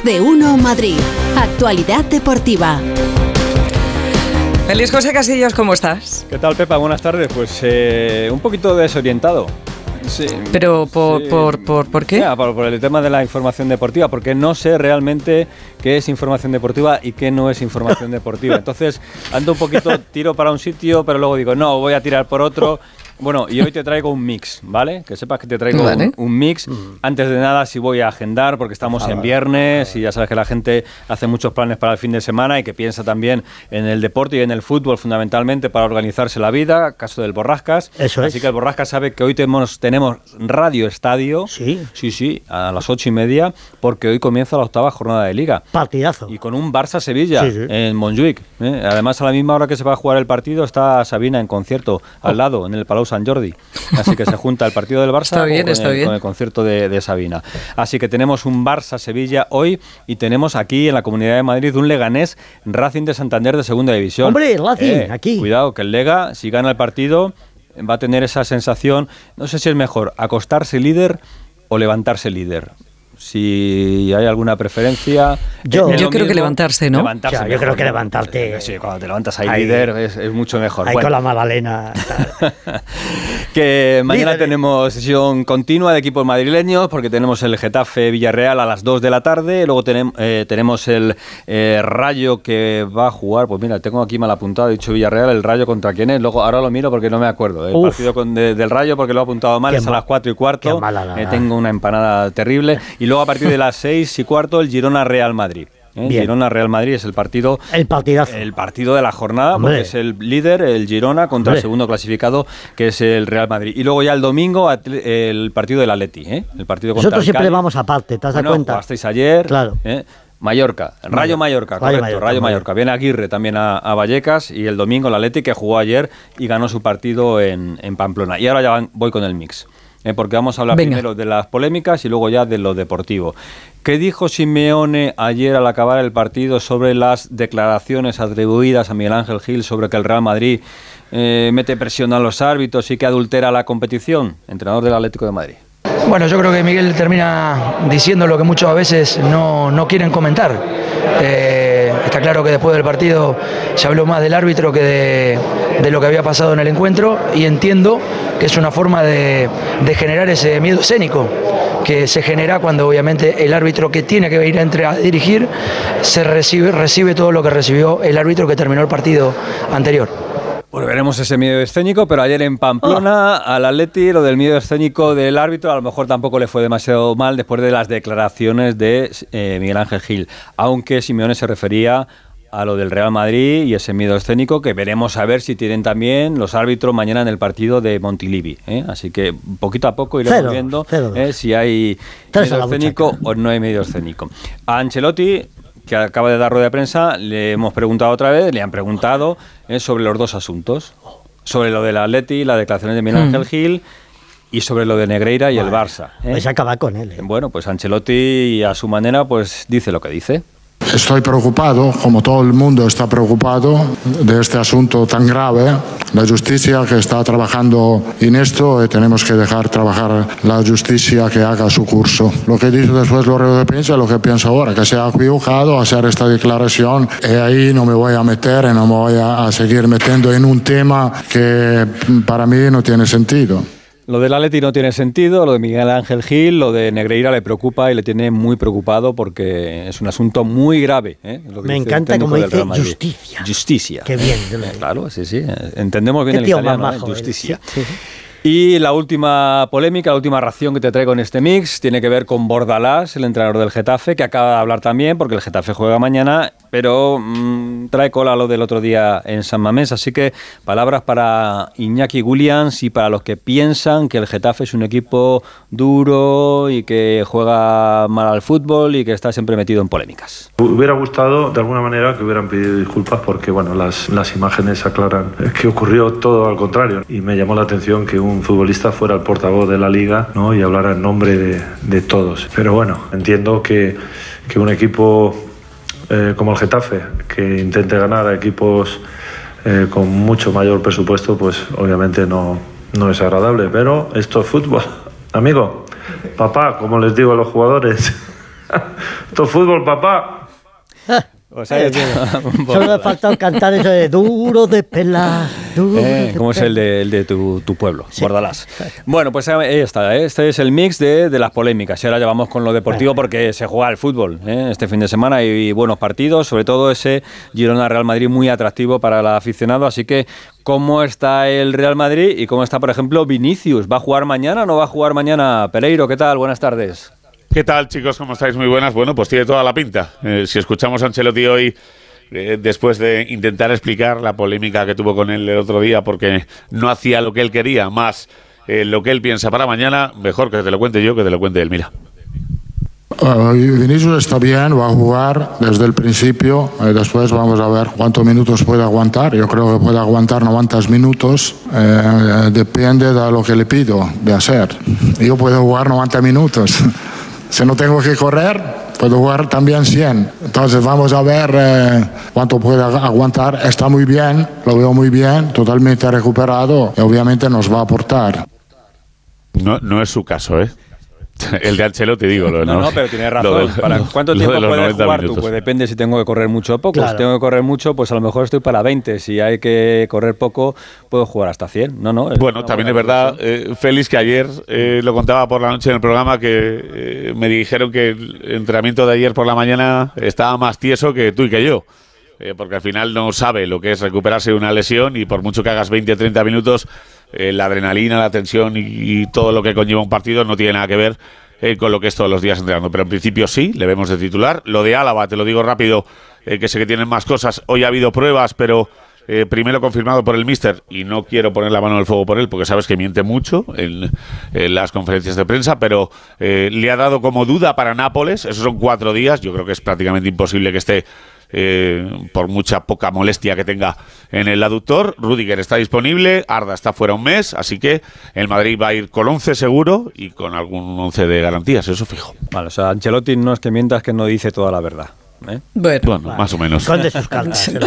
Más de uno Madrid. Actualidad deportiva. Feliz José Casillas, ¿cómo estás? ¿Qué tal, Pepa? Buenas tardes. Pues eh, un poquito desorientado. Sí. ¿Pero por, por, por, por, qué? por, por, el tema de la información deportiva, porque no sé realmente qué es información deportiva y qué no es información deportiva. Entonces ando un poquito, tiro para un sitio, pero luego digo, no, voy a tirar por otro. Bueno, y hoy te traigo un mix, ¿vale? Que sepas que te traigo un, mix. Antes de nada, si voy a agendar, porque estamos en viernes y ya sabes que la gente hace muchos planes para el fin de semana y que piensa también en el deporte y en el fútbol fundamentalmente para organizarse la vida, caso del Borrascas. Eso Así que el Borrascas sabe que hoy tenemos, tenemos Radio Estadio. Sí. Sí, sí, a las ocho y media, porque hoy comienza la octava jornada de Liga. Partidazo. Y con un Barça-Sevilla en Montjuic. ¿eh? Además, a la misma hora que se va a jugar el partido está Sabina en concierto al oh. lado, en el Palau San Jordi. Así que se junta el partido del Barça con, el, concierto de, Sabina. Así que tenemos un Barça-Sevilla hoy y tenemos aquí en la Comunidad de Madrid un Leganés Racing de Santander de Segunda División. Hombre, Racing, eh, aquí. Cuidado, que el Lega, si gana el partido, va a tener esa sensación, no sé si es mejor acostarse líder o levantarse líder si hay alguna preferencia. Yo, yo creo que levantarse, ¿no? yo creo que levantarte. Sí, cuando te levantas ahí, líder es, mucho mejor. Ahí con la magdalena. que mañana tenemos sesión continua de equipos madrileños porque tenemos el Getafe Villarreal a las 2 de la tarde. Luego tenemos, eh, tenemos el eh, Rayo que va a jugar. Pues mira, tengo aquí mal apuntado, he dicho Villarreal, el Rayo contra quién es. Luego ahora lo miro porque no me acuerdo. ¿eh? El partido del Rayo porque lo he apuntado mal, es a las 4 y cuarto. tengo una empanada terrible. Y luego a partir de las seis y cuarto el Girona Real Madrid. ¿eh? Girona Real Madrid es el partido el partidazo. el partido de la jornada porque es el líder el Girona contra el segundo clasificado que es el Real Madrid y luego ya el domingo el partido del Atleti ¿eh? el partido contra nosotros siempre vamos aparte te has dado cuenta jugasteis ayer claro ¿eh? Mallorca, Rayo Mallorca, correcto, Rayo Mallorca. Viene Aguirre también a, Vallecas y el domingo el Atleti que jugó ayer y ganó su partido en, Pamplona. Y ahora ya voy con el mix. Eh, porque vamos a hablar primero de las polémicas y luego ya de lo deportivo. ¿Qué dijo Simeone ayer al acabar el partido sobre las declaraciones atribuidas a Miguel Ángel Gil sobre que el Real Madrid eh, mete presión a los árbitros y que adultera la competición? Entrenador del Atlético de Madrid. Bueno, yo creo que Miguel termina diciendo lo que muchas veces no, no quieren comentar. Eh, está claro que después del partido se habló más del árbitro que de, lo que había pasado en el encuentro y entiendo que es una forma de, generar ese miedo escénico que se genera cuando obviamente el árbitro que tiene que ir a, entre, a dirigir se recibe, recibe todo lo que recibió el árbitro que terminó el partido anterior. Bueno, veremos ese miedo escénico, pero ayer en Pamplona, oh. al Atleti, lo del miedo escénico del árbitro, a lo mejor tampoco le fue demasiado mal después de las declaraciones de eh, Miguel Ángel Gil, aunque Simeone se refería a lo del Real Madrid y ese miedo escénico que veremos a ver si tienen también los árbitros mañana en el partido de Montilivi. ¿eh? Así que poquito a poco iremos viendo ¿eh? si hay miedo escénico o no hay miedo escénico. A Ancelotti que acaba de dar rueda de prensa, le hemos preguntado otra vez, le han preguntado eh, sobre los dos asuntos. Sobre lo del Atleti, las declaraciones de Miguel Ángel mm. Gil y sobre lo de Negreira y el Barça. ¿eh? Pues acaba con él. ¿eh? Bueno, pues Ancelotti a su manera pues dice lo que dice. Estoy preocupado, como todo el mundo está preocupado, de este asunto tan grave. La justicia que está trabajando en esto, y tenemos que dejar trabajar la justicia que haga su curso. Lo que dice después Lorenzo de Pinza, lo que pienso ahora, que se ha equivocado hacer esta declaración, y ahí no me voy a meter, y no me voy a seguir metiendo en un tema que para mí no tiene sentido. Lo del Atleti no tiene sentido, lo de Miguel Ángel Gil, lo de Negreira le preocupa y le tiene muy preocupado porque es un asunto muy grave. ¿eh? Me encanta como dice justicia. Justicia. Qué bien. Claro, sí, sí. Entendemos bien el italiano, ¿eh? justicia. Y la última polémica, la última ración que te traigo en este mix tiene que ver con Bordalás, el entrenador del Getafe, que acaba de hablar también, porque el Getafe juega mañana, pero mm, trae cola lo del otro día en San Mamés. Así que palabras para Iñaki Williams y para los que piensan que el Getafe es un equipo duro y que juega mal al fútbol y que está siempre metido en polémicas. Hubiera gustado de alguna manera que hubieran pedido disculpas porque bueno, las, las imágenes aclaran que ocurrió todo al contrario y me llamó la atención que un un futbolista fuera el portavoz de la liga ¿no? y hablara en nombre de, de todos. Pero bueno, entiendo que, que un equipo eh, como el Getafe, que intente ganar a equipos eh, con mucho mayor presupuesto, pues obviamente no, no es agradable. Pero esto es fútbol. Amigo, papá, como les digo a los jugadores. Esto es fútbol, papá. O sea, eh, Solo me ha faltado cantar eso de duro de pelar. Duro eh, ¿Cómo es el de, el de tu, tu, pueblo? Bordalás. Bueno, pues ahí está. ¿eh? Este es el mix de, de, las polémicas. Y ahora ya vamos con lo deportivo porque se juega el fútbol ¿eh? este fin de semana y, buenos partidos. Sobre todo ese Girona-Real Madrid muy atractivo para el aficionado. Así que, ¿cómo está el Real Madrid y cómo está, por ejemplo, Vinicius? ¿Va a jugar mañana o no va a jugar mañana? Pereiro, ¿qué tal? Buenas tardes. ¿Qué tal, chicos? ¿Cómo estáis? Muy buenas. Bueno, pues tiene toda la pinta. Eh, si escuchamos a Ancelotti hoy, eh, después de intentar explicar la polémica que tuvo con él el otro día, porque no hacía lo que él quería, más eh, lo que él piensa para mañana, mejor que te lo cuente yo que te lo cuente él. Mira. Uh, Vinicius está bien, va a jugar desde el principio. Eh, después vamos a ver cuántos minutos puede aguantar. Yo creo que puede aguantar 90 minutos. Eh, depende de lo que le pido de hacer. Yo puedo jugar 90 minutos. Si no tengo que correr, puedo jugar también 100. Entonces vamos a ver eh, cuánto puede aguantar. Está muy bien, lo veo muy bien, totalmente recuperado y obviamente nos va a aportar. No, no es su caso, ¿eh? El de Ancelotti, digo. Lo, no, no, pero tienes razón. ¿Para ¿Cuánto tiempo puedes jugar tú? Pues depende si tengo que correr mucho o poco. Si tengo que correr mucho, pues a lo mejor estoy para 20. Si hay que correr poco, puedo jugar hasta 100. No, no. bueno, también es verdad, eh, Félix, que ayer eh, lo contaba por la noche en el programa, que eh, me dijeron que el entrenamiento de ayer por la mañana estaba más tieso que tú y que yo. Eh, porque al final no sabe lo que es recuperarse de una lesión y por mucho que hagas 20 o 30 minutos, eh, la adrenalina, la tensión y, todo lo que conlleva un partido no tiene nada que ver eh, con lo que es todos los días entrenando. Pero en principio sí, le vemos de titular. Lo de Álava, te lo digo rápido, que sé que tienen más cosas. Hoy ha habido pruebas, pero primero confirmado por el Mister, y no quiero poner la mano en el fuego por él, porque sabes que miente mucho en, las conferencias de prensa, pero le ha dado como duda para Nápoles, esos son cuatro días, yo creo que es prácticamente imposible que esté eh, por mucha poca molestia que tenga en el aductor. Rudiger está disponible, Arda está fuera un mes, así que el Madrid va a ir con 11 seguro y con algún 11 de garantías, eso fijo. Vale, o sea, Ancelotti no es que mientas que no dice toda la verdad. ¿Eh? Bueno, más o menos.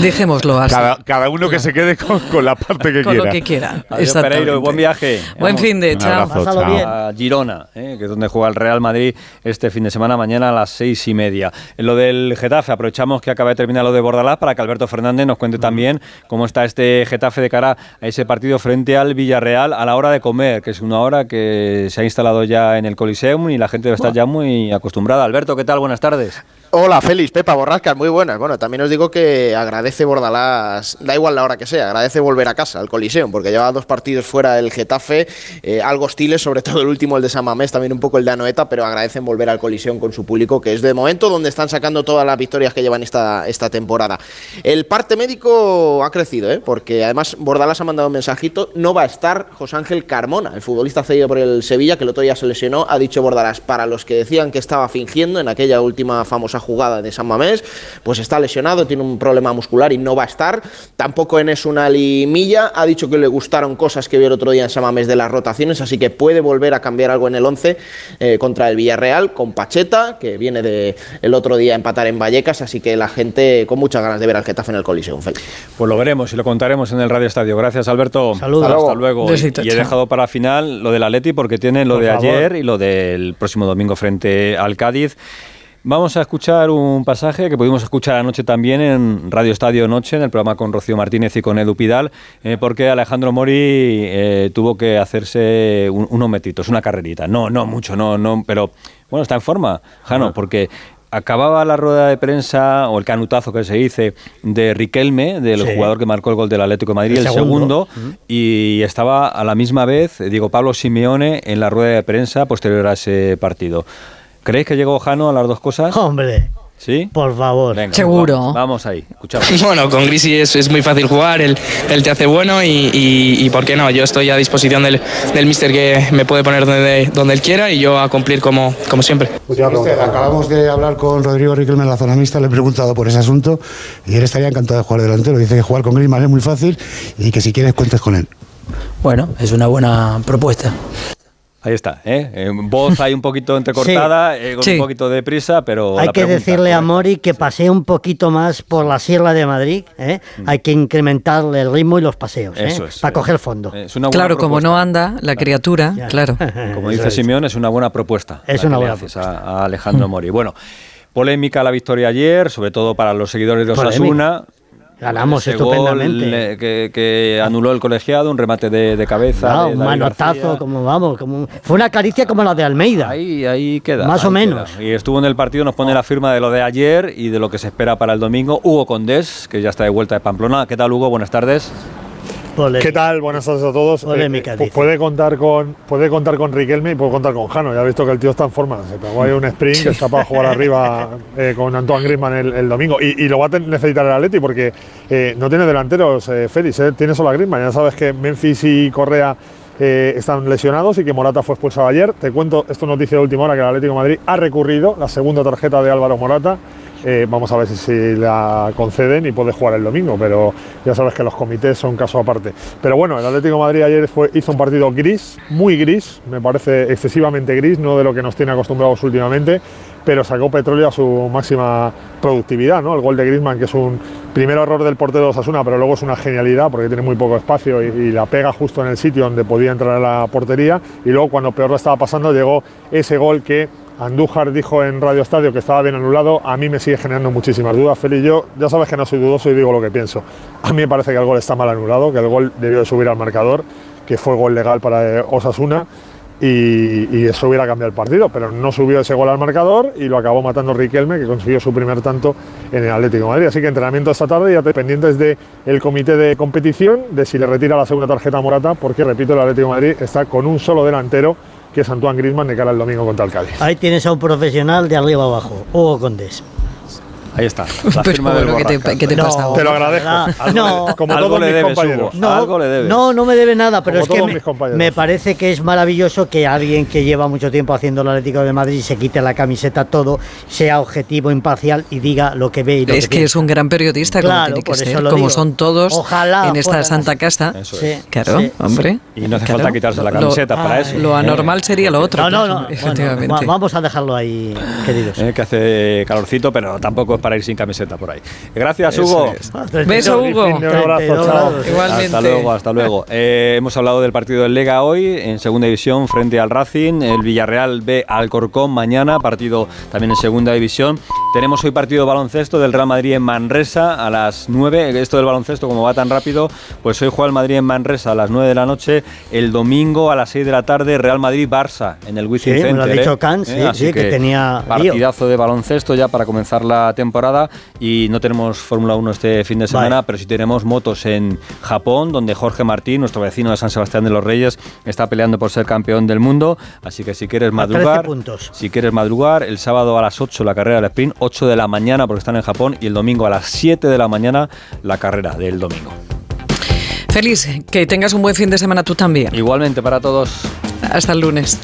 Dejémoslo así. Cada, uno que se quede con, la parte que con quiera. lo que quiera. Pereiro, buen viaje. Buen fin de, chao. A Girona, ¿eh? que es donde juega el Real Madrid este fin de semana, mañana a las seis y media. En lo del Getafe, aprovechamos que acaba de terminar lo de Bordalás para que Alberto Fernández nos cuente también cómo está este Getafe de cara a ese partido frente al Villarreal a la hora de comer, que es una hora que se ha instalado ya en el Coliseum y la gente debe estar ya muy acostumbrada. Alberto, ¿qué tal? Buenas tardes. Hola, Félix, Pepa, Borrascas, muy buenas. Bueno, también os digo que agradece Bordalás, da igual la hora que sea, agradece volver a casa, al Coliseum, porque lleva dos partidos fuera del Getafe, eh, algo hostiles, sobre todo el último, el de San Mamés, también un poco el de Anoeta, pero agradecen volver al Coliseum con su público, que es de momento donde están sacando todas las victorias que llevan esta, esta temporada. El parte médico ha crecido, ¿eh? porque además Bordalás ha mandado un mensajito, no va a estar José Ángel Carmona, el futbolista cedido por el Sevilla, que el otro día se lesionó, ha dicho Bordalás, para los que decían que estaba fingiendo en aquella última famosa jugada de San Mamés, pues está lesionado, tiene un problema muscular y no va a estar. Tampoco en una limilla ha dicho que le gustaron cosas que vio el otro día en San Mamés de las rotaciones, así que puede volver a cambiar algo en el 11 eh, contra el Villarreal con Pacheta, que viene de el otro día a empatar en Vallecas, así que la gente con muchas ganas de ver al Getafe en el Coliseum. Pues lo veremos y lo contaremos en el Radio Estadio. Gracias, Alberto. Saludos. Hasta luego. Y, he dejado para final lo del Atleti porque tiene lo de ayer y lo del próximo domingo frente al Cádiz. Vamos a escuchar un pasaje que pudimos escuchar anoche también en Radio Estadio Noche, en el programa con Rocío Martínez y con Edu Pidal, eh, porque Alejandro Mori eh, tuvo que hacerse unos metitos, una carrerita. No, no mucho, no, no, pero bueno, está en forma, Jano, porque acababa la rueda de prensa o el canutazo que se dice de Riquelme, del jugador que marcó el gol del Atlético de Madrid, el, segundo, y estaba a la misma vez Diego Pablo Simeone en la rueda de prensa posterior a ese partido. ¿Creéis que llegó Jano a las dos cosas? Hombre. ¿Sí? Por favor. Seguro. Vamos, ahí, escuchamos. Bueno, con Grisi es, es, muy fácil jugar, él, él te hace bueno y, y, ¿por qué no? Yo estoy a disposición del, del mister que me puede poner donde, donde él quiera y yo a cumplir como, como siempre. acabamos de hablar con Rodrigo Riquelme en la zona mixta, le he preguntado por ese asunto y él estaría encantado de jugar delantero. Dice que jugar con Griezmann es muy fácil y que si quieres cuentes con él. Bueno, es una buena propuesta. Ahí está, ¿eh? En voz hay un poquito entrecortada, eh, con Sí. un poquito de prisa, pero. Hay la que pregunta, decirle a. Mori que pasee un poquito más por la Sierra de Madrid. ¿eh? Hay que incrementarle el ritmo y los paseos ¿eh? Mm. Eso es, para eh, coger fondo. Es una buena Claro, como propuesta. no anda la criatura, Ya. claro. Como dice es. Simeón, es una buena propuesta. Es una buena haces a, a Alejandro Mori. Bueno, polémica la victoria ayer, sobre todo para los seguidores de Polémica. Ganamos Ese estupendamente. gol, que, que anuló el colegiado, un remate de, de cabeza. De un manotazo, García. como vamos, como fue una caricia como la de Almeida. Ahí, ahí queda. Más ahí o menos. queda. Y estuvo en el partido, nos pone la firma de lo de ayer y de lo que se espera para el domingo. Hugo Condés, que ya está de vuelta de Pamplona. ¿Qué tal, Hugo? Buenas tardes. Polémica. ¿Qué tal? Buenas tardes a todos. Polémica, Eh, pu- dice. puede contar con puede contar con Riquelme y puede contar con Jano. Ya ha visto que el tío está en forma. Se pegó ahí un sprint que está para jugar arriba eh, con Antoine Griezmann el, el domingo. Y, y lo va a necesitar el Atleti porque eh, no tiene delanteros, Félix. tiene solo a Griezmann. Ya sabes que Memphis y Correa eh, están lesionados y que Morata fue expulsado ayer. Te cuento, esto es noticia de última hora, que el Atlético Madrid ha recurrido la segunda tarjeta de Álvaro Morata. Eh, vamos a ver si, la conceden y puede jugar el domingo, pero ya sabes que los comités son caso aparte. Pero bueno, el Atlético Madrid ayer hizo un partido gris, muy gris, me parece excesivamente gris, no de lo que nos tiene acostumbrados últimamente, pero sacó petróleo a su máxima productividad, ¿no? El gol de Griezmann, que es un primer error del portero de Osasuna, pero luego es una genialidad porque tiene muy poco espacio y, y la pega justo en el sitio donde podía entrar a la portería. Y luego, cuando peor lo estaba pasando, llegó ese gol que Andújar dijo en Radio Estadio que estaba bien anulado. A mí me sigue generando muchísimas dudas. Feli, yo ya sabes que no soy dudoso y digo lo que pienso. A mí me parece que el gol está mal anulado, que el gol debió de subir al marcador, que fue gol legal para eh, Osasuna y, eso hubiera cambiado el partido, pero no subió ese gol al marcador y lo acabó matando Riquelme, que consiguió su primer tanto en el Atlético de Madrid. Así que entrenamiento esta tarde, ya te pendientes del el comité de competición, de si le retira la segunda tarjeta a Morata, porque repito, el Atlético de Madrid está con un solo delantero, que es Antoine Griezmann, de cara al domingo contra el Cádiz. Ahí tienes a un profesional de arriba abajo, Hugo Condés. Ahí está. La Pero firma del bueno, ¿qué te- qué te pasa ahora? Te lo agradezco. Algo no. le- como Algo todos le mis debes, compañeros. Hugo. Algo le debes. No, no me debe nada, pero Como es que me, me parece que es maravilloso que alguien que lleva mucho tiempo haciendo el Atlético de Madrid se quite la camiseta todo, sea objetivo, imparcial y diga lo que ve y lo Es que es un gran periodista, como Claro, tiene que por eso ser, como digo. son todos Ojalá en esta santa así. casa. Eso Sí, es. Claro, sí, hombre. Y no hace Claro. falta quitarse la Lo- camiseta para ah, eso. Lo ¿eh? anormal sería lo otro. No, no, no. efectivamente. Vamos a dejarlo ahí, queridos. Eh, que hace calorcito, pero tampoco es para ir sin camiseta por ahí. Gracias, Eso Hugo. es. 32 Beso, Hugo. Un abrazo, 32 chao. Igualmente. Hasta luego, hasta luego. Eh, hemos hablado del partido del Lega hoy en segunda división frente al Racing. El Villarreal ve al Corcón mañana, partido también en segunda división. Tenemos hoy partido de baloncesto del Real Madrid en Manresa a las 9. Esto del baloncesto, como va tan rápido, pues hoy juega el Madrid en Manresa a las 9 de la noche. El domingo a las 6 de la tarde, Real Madrid-Barça en el Wizzing Sí, me lo ha Center, dicho ¿eh? Can, sí, Eh, sí, que tenía lío. Partidazo de baloncesto ya para comenzar la temporada. Y no tenemos Fórmula 1 este fin de semana, Vale. pero sí tenemos motos en Japón, donde Jorge Martín, nuestro vecino de San Sebastián de los Reyes, está peleando por ser campeón del mundo. Así que si quieres A 13 madrugar, si quieres madrugar, el sábado a las 8 la carrera del sprint, 8 de la mañana porque están en Japón, y el domingo a las 7 de la mañana la carrera del domingo. Feliz, que tengas un buen fin de semana tú también. Igualmente para todos. Hasta el lunes.